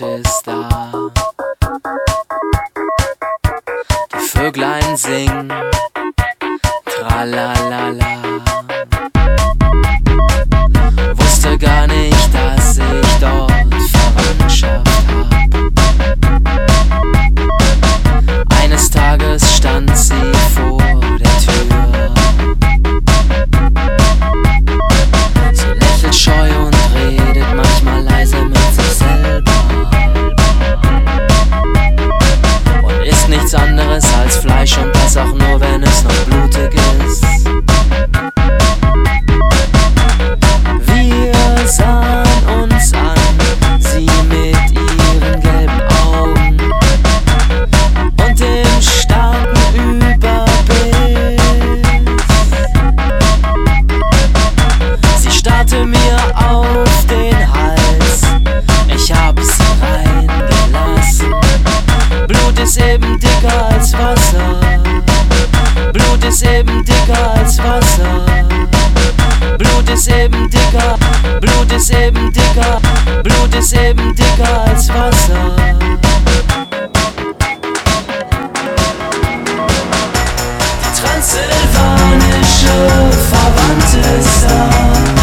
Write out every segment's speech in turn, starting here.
ist da. Die Vöglein singen, tralalala. Wusste gar nicht, dass ich dort Verwandtschaft hab. Eines Tages ist eben dicker, Blut ist eben dicker, Blut ist eben dicker als Wasser. Die transsilvanische Verwandte sah.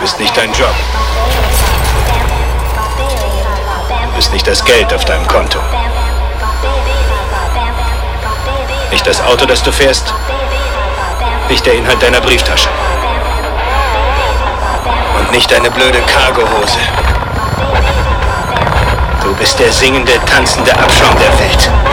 Bist nicht dein Job. Bist nicht das Geld auf deinem Konto. Nicht das Auto, das du fährst. Nicht der Inhalt deiner Brieftasche. Und nicht deine blöde Cargohose. Du bist der singende, tanzende Abschaum der Welt.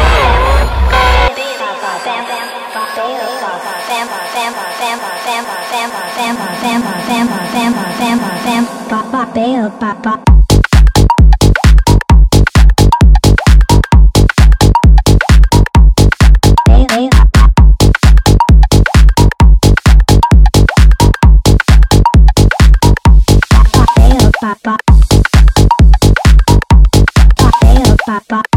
Bye.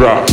Drop.